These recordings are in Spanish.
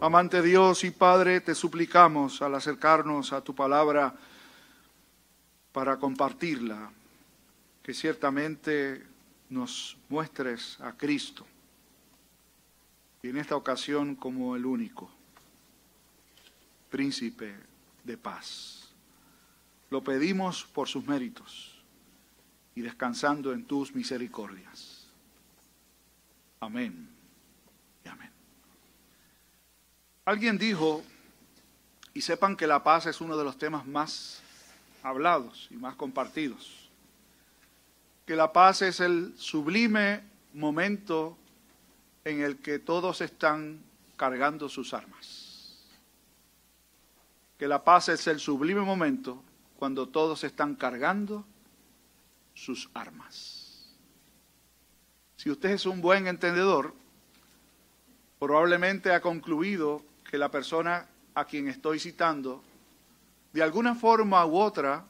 Amante Dios y Padre, te suplicamos al acercarnos a tu palabra para compartirla, que ciertamente nos muestres a Cristo, y en esta ocasión como el único, príncipe de paz. Lo pedimos por sus méritos y descansando en tus misericordias. Amén y amén. Alguien dijo, y sepan que la paz es uno de los temas más hablados y más compartidos, que la paz es el sublime momento en el que todos están cargando sus armas. Que la paz es el sublime momento cuando todos están cargando sus armas. Si usted es un buen entendedor, probablemente ha concluido que la persona a quien estoy citando, de alguna forma u otra,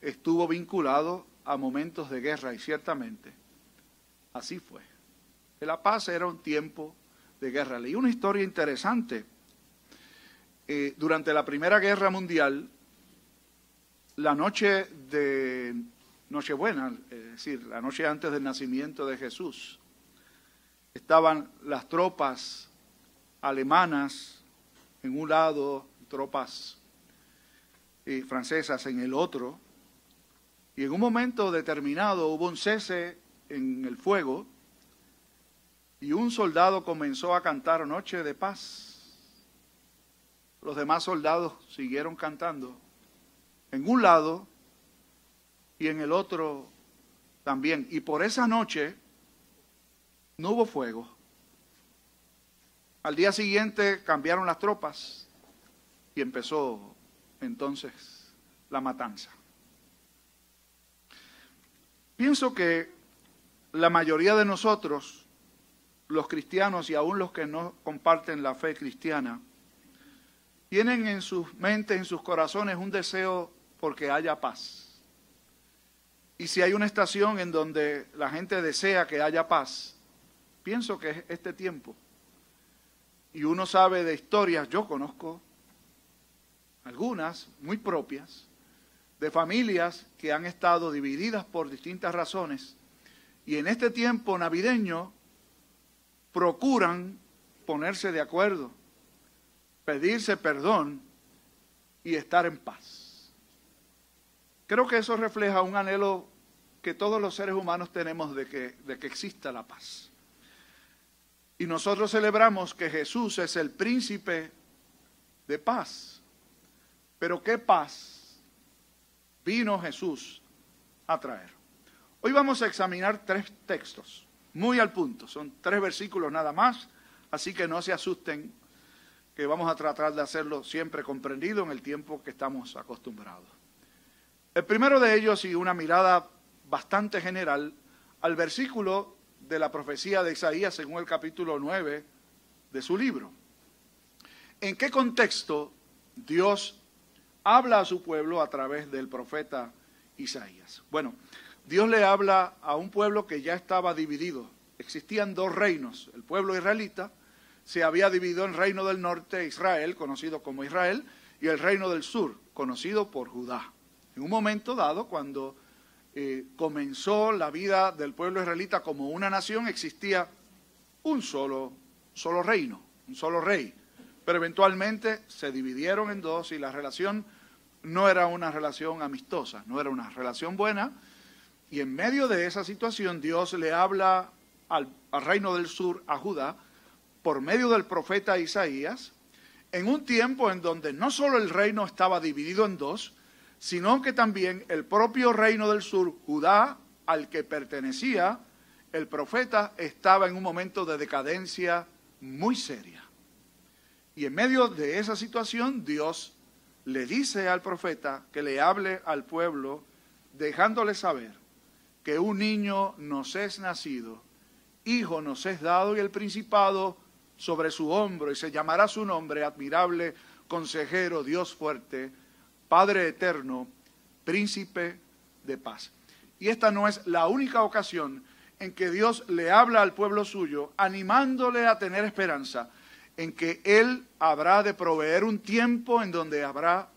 estuvo vinculado a momentos de guerra y ciertamente así fue. La paz era un tiempo de guerra. Leí una historia interesante. Eh, durante la Primera Guerra Mundial, la noche de Nochebuena, es decir, la noche antes del nacimiento de Jesús, estaban las tropas alemanas en un lado, tropas francesas en el otro, y en un momento determinado hubo un cese en el fuego y un soldado comenzó a cantar Noche de Paz. Los demás soldados siguieron cantando en un lado y en el otro también. Y por esa noche no hubo fuego. Al día siguiente cambiaron las tropas y empezó entonces la matanza. Pienso que la mayoría de nosotros, los cristianos y aún los que no comparten la fe cristiana, tienen en sus mentes, en sus corazones un deseo porque haya paz. Y si hay una estación en donde la gente desea que haya paz, pienso que es este tiempo. Y uno sabe de historias, yo conozco algunas muy propias, de familias que han estado divididas por distintas razones y en este tiempo navideño procuran ponerse de acuerdo, pedirse perdón y estar en paz. Creo que eso refleja un anhelo que todos los seres humanos tenemos de que, de que exista la paz. Y nosotros celebramos que Jesús es el príncipe de paz. Pero ¿qué paz vino Jesús a traer? Hoy vamos a examinar tres textos, muy al punto, son tres versículos nada más, así que no se asusten que vamos a tratar de hacerlo siempre comprendido en el tiempo que estamos acostumbrados. El primero de ellos, y una mirada bastante general, al versículo de la profecía de Isaías según el capítulo 9 de su libro. ¿En qué contexto Dios habla a su pueblo a través del profeta Isaías? Bueno, Dios le habla a un pueblo que ya estaba dividido. Existían dos reinos. El pueblo israelita se había dividido en reino del norte, Israel, conocido como Israel, y el reino del sur, conocido por Judá. En un momento dado, cuando eh, comenzó la vida del pueblo israelita como una nación, existía un solo, solo reino, un solo rey. Pero eventualmente se dividieron en dos y la relación no era una relación amistosa, no era una relación buena. Y en medio de esa situación Dios le habla al, al reino del sur, a Judá, por medio del profeta Isaías, en un tiempo en donde no solo el reino estaba dividido en dos, sino que también el propio reino del sur, Judá, al que pertenecía el profeta, estaba en un momento de decadencia muy seria. Y en medio de esa situación, Dios le dice al profeta que le hable al pueblo, dejándole saber que un niño nos es nacido, hijo nos es dado y el principado sobre su hombro, y se llamará su nombre admirable, consejero, Dios fuerte, Padre eterno, príncipe de paz. Y esta no es la única ocasión en que Dios le habla al pueblo suyo, animándole a tener esperanza en que Él habrá de proveer un tiempo en donde habrá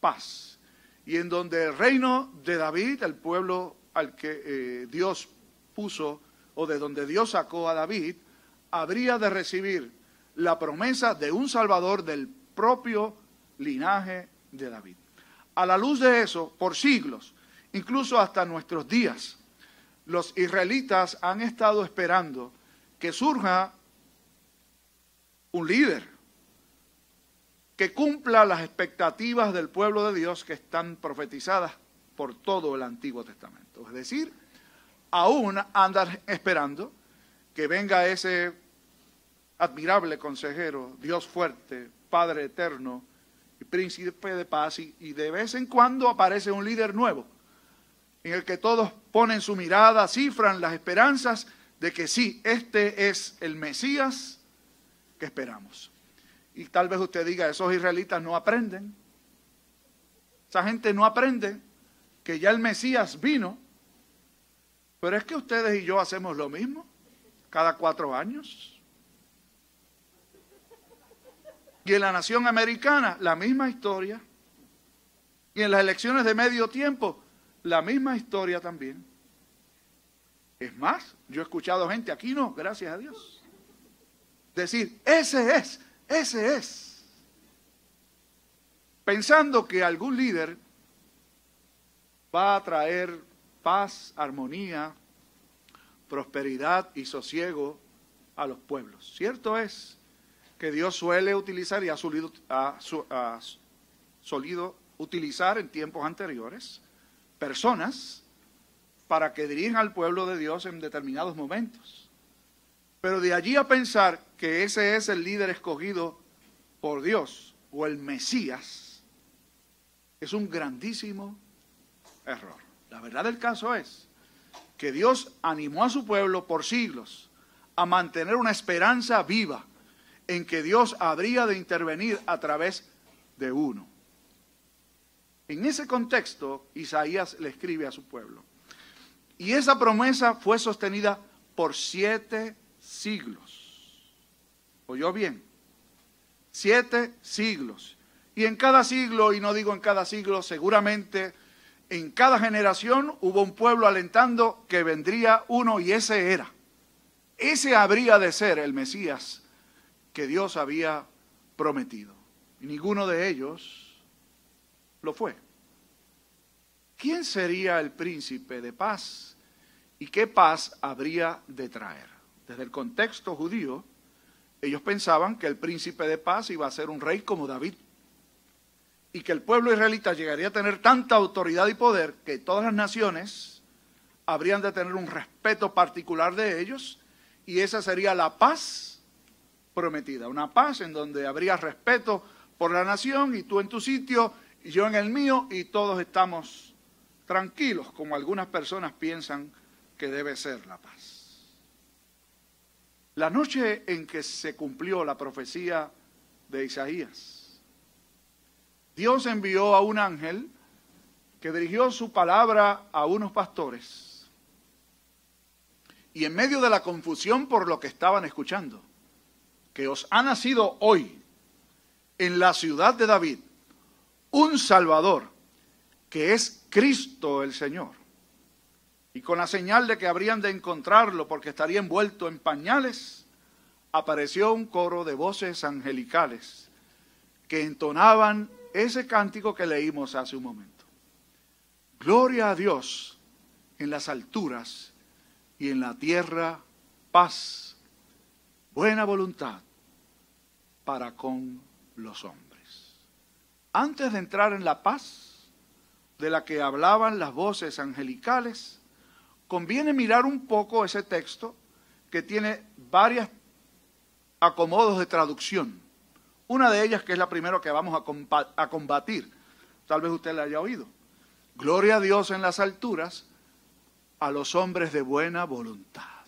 paz y en donde el reino de David, el pueblo al que eh, Dios puso o de donde Dios sacó a David, habría de recibir la promesa de un Salvador del propio linaje de David. A la luz de eso, por siglos, incluso hasta nuestros días, los israelitas han estado esperando que surja un líder que cumpla las expectativas del pueblo de Dios que están profetizadas por todo el Antiguo Testamento. Es decir, aún andan esperando que venga ese admirable consejero, Dios fuerte, Padre eterno príncipe de paz, y, y, de vez en cuando aparece un líder nuevo, en el que todos ponen su mirada, cifran las esperanzas de que sí, este es el Mesías que esperamos. Y tal vez usted diga, esos israelitas no aprenden. Esa gente no aprende que ya el Mesías vino. Pero es que ustedes y yo hacemos lo mismo cada cuatro años. Y en la nación americana, la misma historia. Y en las elecciones de medio tiempo, la misma historia también. Es más, yo he escuchado gente, aquí no, gracias a Dios decir, ese es, ese es. Pensando que algún líder va a traer paz, armonía, prosperidad y sosiego a los pueblos. Cierto es que Dios suele utilizar y ha solido, utilizar en tiempos anteriores personas para que dirijan al pueblo de Dios en determinados momentos. Pero de allí a pensar que ese es el líder escogido por Dios o el Mesías, es un grandísimo error. La verdad del caso es que Dios animó a su pueblo por siglos a mantener una esperanza viva en que Dios habría de intervenir a través de uno. En ese contexto, Isaías le escribe a su pueblo. Y esa promesa fue sostenida por siete siglos. ¿Oyó bien? Siete siglos. Y en cada siglo, y no digo en cada siglo, seguramente en cada generación hubo un pueblo alentando que vendría uno y ese era. Ese habría de ser el Mesías que Dios había prometido. Y ninguno de ellos lo fue. ¿Quién sería el príncipe de paz y qué paz habría de traer? desde el contexto judío, ellos pensaban que el príncipe de paz iba a ser un rey como David y que el pueblo israelita llegaría a tener tanta autoridad y poder que todas las naciones habrían de tener un respeto particular de ellos y esa sería la paz prometida, una paz en donde habría respeto por la nación y tú en tu sitio y yo en el mío y todos estamos tranquilos como algunas personas piensan que debe ser la paz. La noche en que se cumplió la profecía de Isaías, Dios envió a un ángel que dirigió su palabra a unos pastores. Y en medio de la confusión por lo que estaban escuchando, que os ha nacido hoy en la ciudad de David un Salvador, que es Cristo el Señor y con la señal de que habrían de encontrarlo porque estaría envuelto en pañales, apareció un coro de voces angelicales que entonaban ese cántico que leímos hace un momento. Gloria a Dios en las alturas y en la tierra paz, buena voluntad para con los hombres. Antes de entrar en la paz de la que hablaban las voces angelicales, conviene mirar un poco ese texto que tiene varios acomodos de traducción. Una de ellas, que es la primera que vamos a combatir, tal vez usted la haya oído. Gloria a Dios en las alturas, a los hombres de buena voluntad.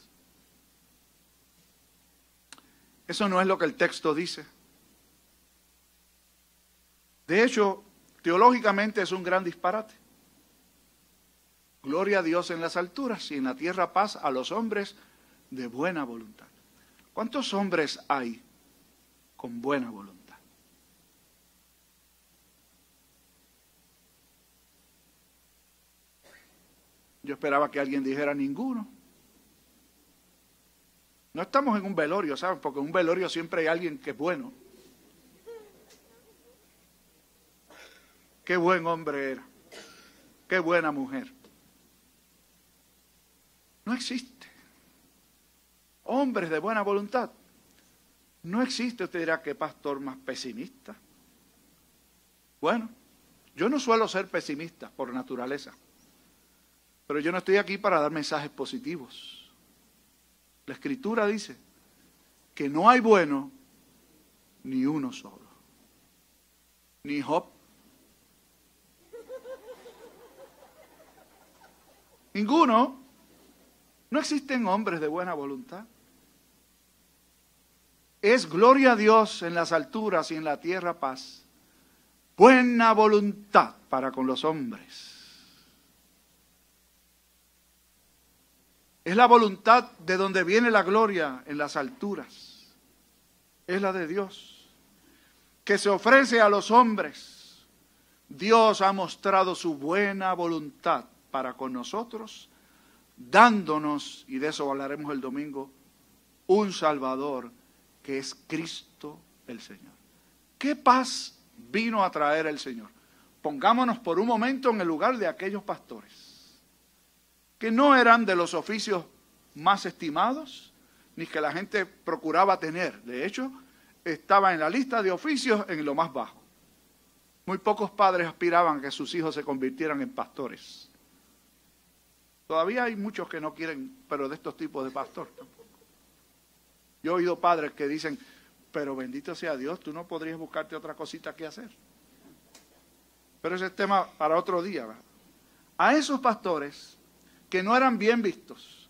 Eso no es lo que el texto dice. De hecho, teológicamente es un gran disparate. Gloria a Dios en las alturas y en la tierra paz a los hombres de buena voluntad. ¿Cuántos hombres hay con buena voluntad. Yo esperaba que alguien dijera ninguno. No estamos en un velorio, ¿sabes? Porque en un velorio siempre hay alguien que es bueno. Qué buen hombre era. Qué buena mujer. No existe. Hombres de buena voluntad. No existe, usted dirá, qué pastor más pesimista. Bueno, yo no suelo ser pesimista por naturaleza, pero yo no estoy aquí para dar mensajes positivos. La escritura dice que no hay bueno ni uno solo. Ni Job. Ninguno. No existen hombres de buena voluntad. Es gloria a Dios en las alturas y en la tierra paz. Buena voluntad para con los hombres. Es la voluntad de donde viene la gloria en las alturas. Es la de Dios, que se ofrece a los hombres. Dios ha mostrado su buena voluntad para con nosotros, dándonos, y de eso hablaremos el domingo, un Salvador que es Cristo el Señor. ¿Qué paz vino a traer el Señor? Pongámonos por un momento en el lugar de aquellos pastores, que no eran de los oficios más estimados, ni que la gente procuraba tener. De hecho, estaba en la lista de oficios en lo más bajo. Muy pocos padres aspiraban a que sus hijos se convirtieran en pastores. Todavía hay muchos que no quieren, pero de estos tipos de pastor yo he oído padres que dicen, pero bendito sea Dios, tú no podrías buscarte otra cosita que hacer. Pero ese es tema para otro día. A esos pastores que no eran bien vistos,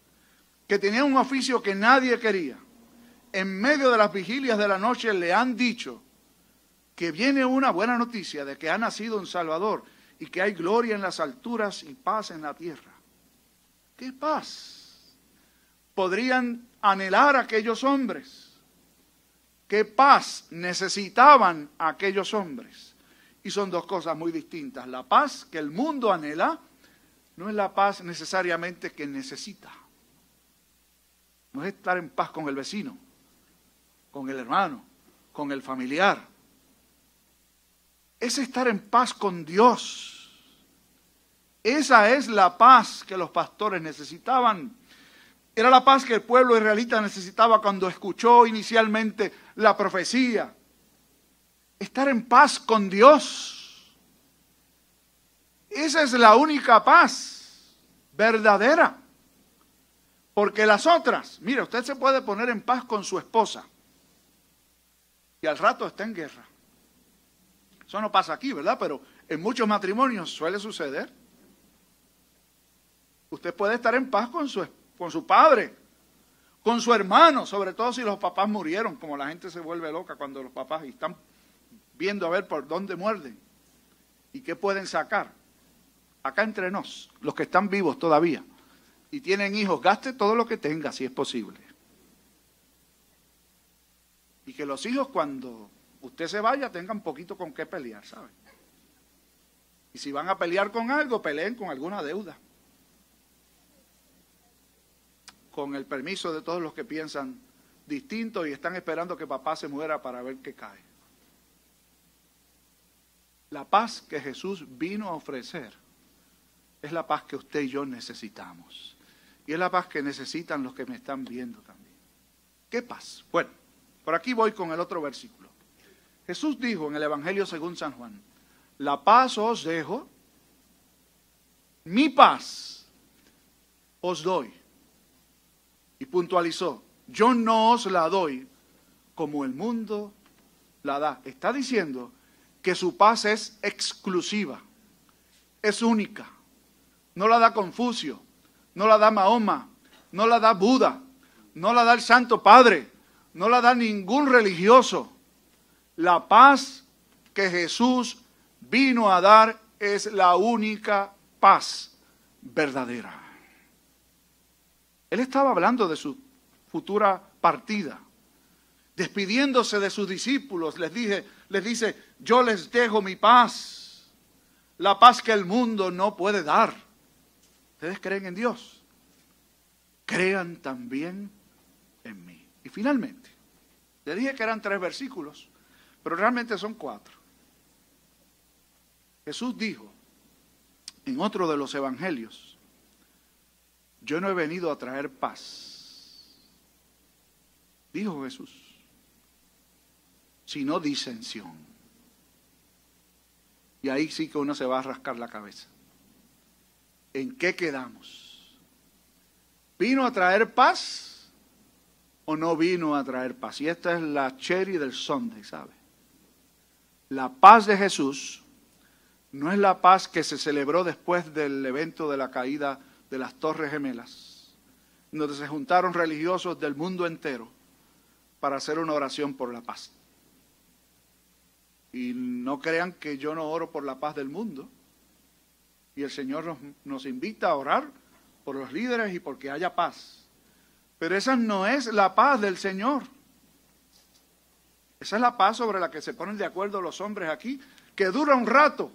que tenían un oficio que nadie quería, en medio de las vigilias de la noche le han dicho que viene una buena noticia de que ha nacido un Salvador y que hay gloria en las alturas y paz en la tierra. ¿Qué paz? Podrían anhelar aquellos hombres? ¿Qué paz necesitaban aquellos hombres? Y son dos cosas muy distintas. La paz que el mundo anhela no es la paz necesariamente que necesita. No es estar en paz con el vecino, con el hermano, con el familiar. Es estar en paz con Dios. Esa es la paz que los pastores necesitaban. Era la paz que el pueblo israelita necesitaba cuando escuchó inicialmente la profecía. Estar en paz con Dios. Esa es la única paz verdadera. Porque las otras, mire, usted se puede poner en paz con su esposa y al rato está en guerra. Eso no pasa aquí, ¿verdad? Pero en muchos matrimonios suele suceder. Usted puede estar en paz con su con su padre, con su hermano, sobre todo si los papás murieron, como la gente se vuelve loca cuando los papás están viendo a ver por dónde muerden y qué pueden sacar. Acá entre nos, los que están vivos todavía y tienen hijos, gaste todo lo que tenga si es posible. Y que los hijos cuando usted se vaya tengan poquito con qué pelear, ¿sabe? Y si van a pelear con algo, peleen con alguna deuda. con el permiso de todos los que piensan distinto y están esperando que papá se muera para ver qué cae. La paz que Jesús vino a ofrecer es la paz que usted y yo necesitamos. Y es la paz que necesitan los que me están viendo también. ¿Qué paz? Bueno, por aquí voy con el otro versículo. Jesús dijo en el Evangelio según San Juan, la paz os dejo, mi paz os doy y puntualizó, yo no os la doy como el mundo la da. Está diciendo que su paz es exclusiva, es única. No la da Confucio, no la da Mahoma, no la da Buda, no la da el Santo Padre, no la da ningún religioso. La paz que Jesús vino a dar es la única paz verdadera. Él estaba hablando de su futura partida. despidiéndose de sus discípulos, les, dije, les dice, yo les dejo mi paz, la paz que el mundo no puede dar. ¿Ustedes creen en Dios? Crean también en mí. Y finalmente, le dije que eran tres versículos, pero realmente son cuatro. Jesús dijo en otro de los evangelios, yo no he venido a traer paz, dijo Jesús, sino disensión. Y ahí sí que uno se va a rascar la cabeza. ¿En qué quedamos? ¿Vino a traer paz o no vino a traer paz? Y esta es la cherry del Sunday, ¿sabe? La paz de Jesús no es la paz que se celebró después del evento de la caída de las Torres Gemelas, donde se juntaron religiosos del mundo entero para hacer una oración por la paz. Y no crean que yo no oro por la paz del mundo. Y el Señor nos, invita a orar por los líderes y porque haya paz. Pero esa no es la paz del Señor. Esa es la paz sobre la que se ponen de acuerdo los hombres aquí, que dura un rato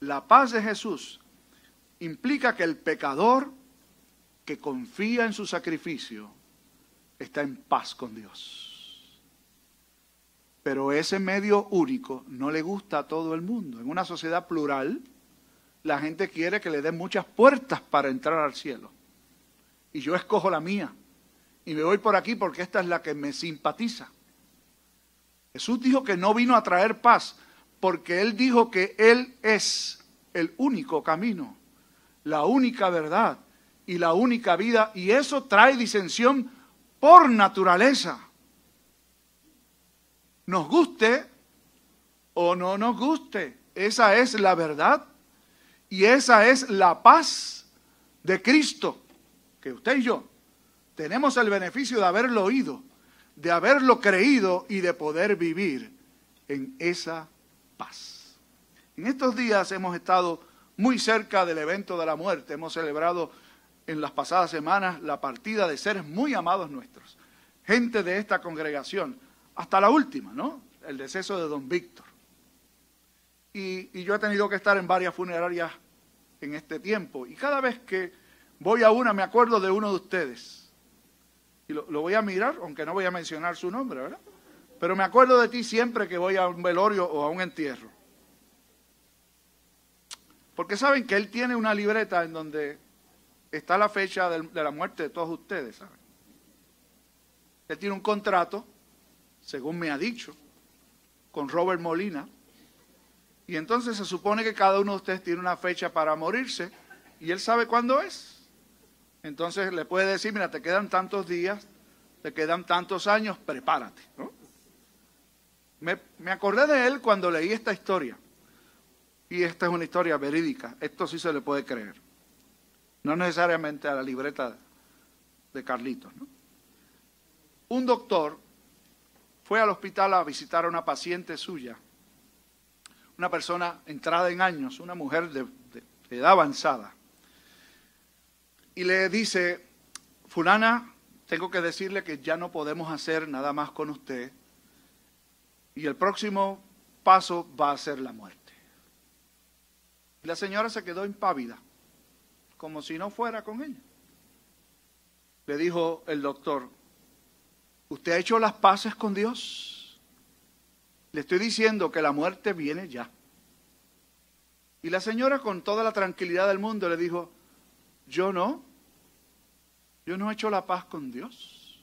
la paz de Jesús implica que el pecador que confía en su sacrificio está en paz con Dios. Pero ese medio único no le gusta a todo el mundo. En una sociedad plural, la gente quiere que le den muchas puertas para entrar al cielo. Y yo escojo la mía. Y me voy por aquí porque esta es la que me simpatiza. Jesús dijo que no vino a traer paz, porque Él dijo que Él es el único camino, la única verdad y la única vida, y eso trae disensión por naturaleza. Nos guste o no nos guste, esa es la verdad y esa es la paz de Cristo, que usted y yo tenemos el beneficio de haberlo oído, de haberlo creído y de poder vivir en esa paz. En estos días hemos estado muy cerca del evento de la muerte. Hemos celebrado en las pasadas semanas la partida de seres muy amados nuestros, gente de esta congregación, hasta la última, ¿no? El deceso de don Víctor. Y, yo he tenido que estar en varias funerarias en este tiempo. Y cada vez que voy a una me acuerdo de uno de ustedes. Y lo, voy a mirar, aunque no voy a mencionar su nombre, ¿verdad? Pero me acuerdo de ti siempre que voy a un velorio o a un entierro. Porque saben que él tiene una libreta en donde está la fecha de la muerte de todos ustedes, ¿saben? Él tiene un contrato, según me ha dicho, con Robert Molina. Y entonces se supone que cada uno de ustedes tiene una fecha para morirse y él sabe cuándo es. Entonces le puede decir, mira, te quedan tantos días, te quedan tantos años, prepárate. ¿no? Me, acordé de él cuando leí esta historia. Y esta es una historia verídica. Esto sí se le puede creer. No necesariamente a la libreta de Carlitos. Un doctor fue al hospital a visitar a una paciente suya, una persona entrada en años, una mujer de edad avanzada. Y le dice, fulana, tengo que decirle que ya no podemos hacer nada más con usted y el próximo paso va a ser la muerte. Y la señora se quedó impávida, como si no fuera con ella. Le dijo el doctor, ¿usted ha hecho las paces con Dios? Le estoy diciendo que la muerte viene ya. Y la señora con toda la tranquilidad del mundo le dijo, yo no, yo no he hecho la paz con Dios.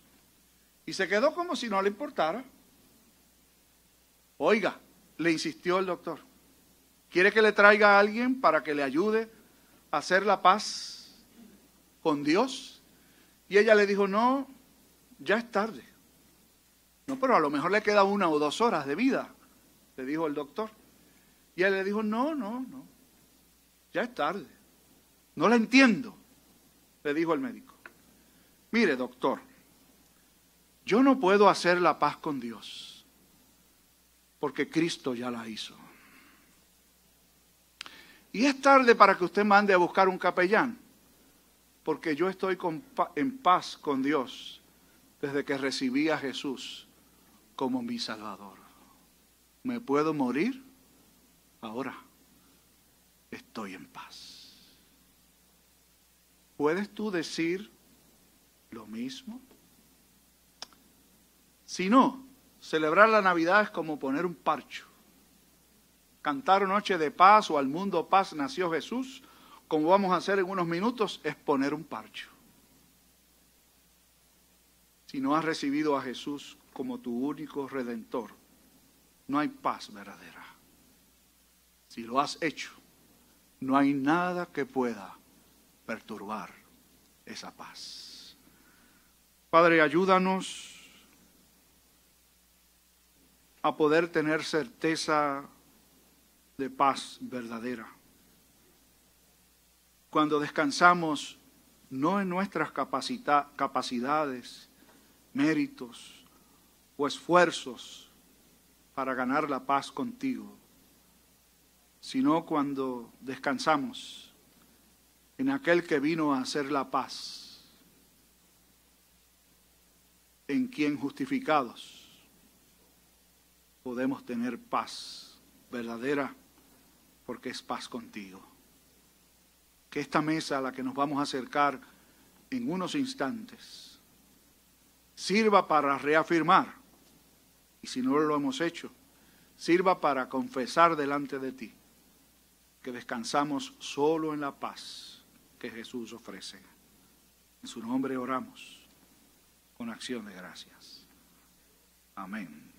Y se quedó como si no le importara. Oiga, le insistió el doctor, ¿quiere que le traiga a alguien para que le ayude a hacer la paz con Dios? Y ella le dijo, no, ya es tarde. No, pero a lo mejor le queda una o dos horas de vida, le dijo el doctor. Y él le dijo, no, no, no, ya es tarde. No la entiendo, le dijo el médico. Mire, doctor, yo no puedo hacer la paz con Dios porque Cristo ya la hizo. Y es tarde para que usted mande a buscar un capellán, porque yo estoy en paz con Dios desde que recibí a Jesús como mi Salvador. ¿Me puedo morir? Ahora estoy en paz. ¿Puedes tú decir lo mismo? Si no, celebrar la Navidad es como poner un parcho. Cantar noche de paz o al mundo paz nació Jesús, como vamos a hacer en unos minutos, es poner un parcho. Si no has recibido a Jesús como tu único redentor, no hay paz verdadera. Si lo has hecho, no hay nada que pueda perturbar esa paz. Padre, ayúdanos a poder tener certeza de paz verdadera. Cuando descansamos no en nuestras capacidades, méritos o esfuerzos para ganar la paz contigo, sino cuando descansamos en aquel que vino a hacer la paz, en quien justificados podemos tener paz verdadera, porque es paz contigo. Que esta mesa a la que nos vamos a acercar en unos instantes sirva para reafirmar, y si no lo hemos hecho, sirva para confesar delante de ti que descansamos solo en la paz que Jesús ofrece. En su nombre oramos con acción de gracias. Amén.